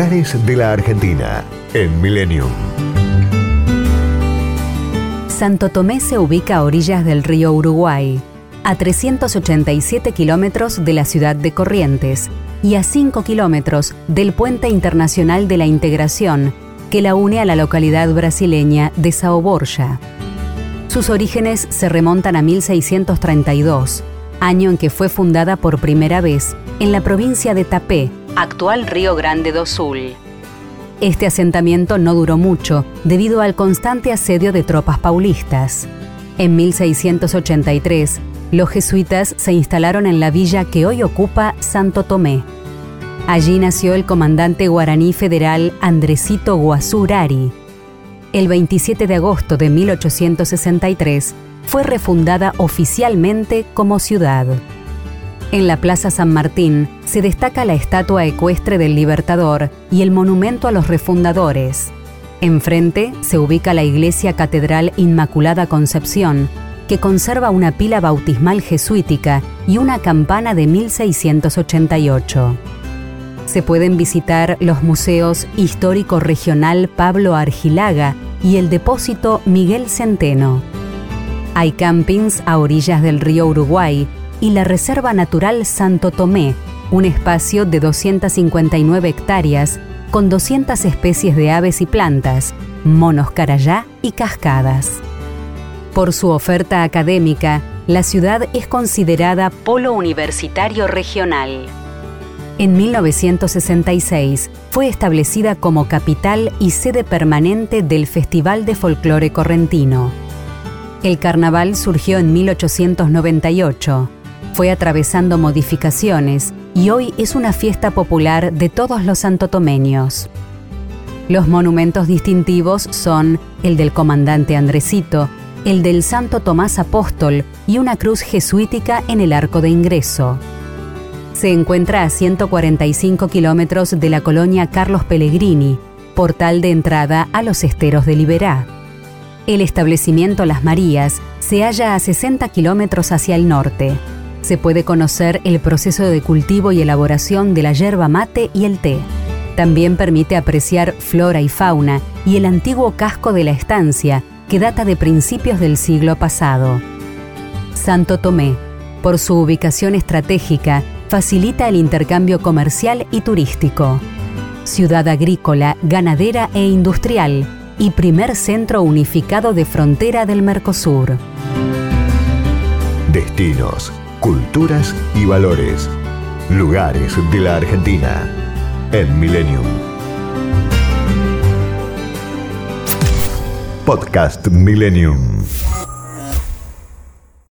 De la Argentina en Millennium. Santo Tomé se ubica a orillas del río Uruguay, a 387 kilómetros de la ciudad de Corrientes y a 5 kilómetros del puente internacional de la integración que la une a la localidad brasileña de Sao Borja. Sus orígenes se remontan a 1632, año en que fue fundada por primera vez en la provincia de Tapé, actual Río Grande do Sul. Este asentamiento no duró mucho debido al constante asedio de tropas paulistas. En 1683, los jesuitas se instalaron en la villa que hoy ocupa Santo Tomé. Allí nació el comandante guaraní federal Andresito Guazurari. El 27 de agosto de 1863 fue refundada oficialmente como ciudad. En la Plaza San Martín se destaca la estatua ecuestre del Libertador y el monumento a los refundadores. Enfrente se ubica la iglesia Catedral Inmaculada Concepción, que conserva una pila bautismal jesuítica y una campana de 1688. Se pueden visitar los museos Histórico Regional Pablo Argilaga y el Depósito Miguel Centeno. Hay campings a orillas del río Uruguay y la Reserva Natural Santo Tomé, un espacio de 259 hectáreas con 200 especies de aves y plantas, monos carayá y cascadas. Por su oferta académica, la ciudad es considerada polo universitario regional. En 1966 fue establecida como capital y sede permanente del Festival de Folclore Correntino. El carnaval surgió en 1898, fue atravesando modificaciones y hoy es una fiesta popular de todos los santotomeños. Los monumentos distintivos son el del comandante Andresito, el del Santo Tomás Apóstol y una cruz jesuítica en el arco de ingreso. Se encuentra a 145 kilómetros de la colonia Carlos Pellegrini, portal de entrada a los esteros de Liberá. El establecimiento Las Marías se halla a 60 kilómetros hacia el norte. Se puede conocer el proceso de cultivo y elaboración de la yerba mate y el té. También permite apreciar flora y fauna y el antiguo casco de la estancia, que data de principios del siglo pasado. Santo Tomé, por su ubicación estratégica, facilita el intercambio comercial y turístico. Ciudad agrícola, ganadera e industrial y primer centro unificado de frontera del Mercosur. Destinos, culturas y valores. Lugares de la Argentina en Millennium. Podcast Millennium.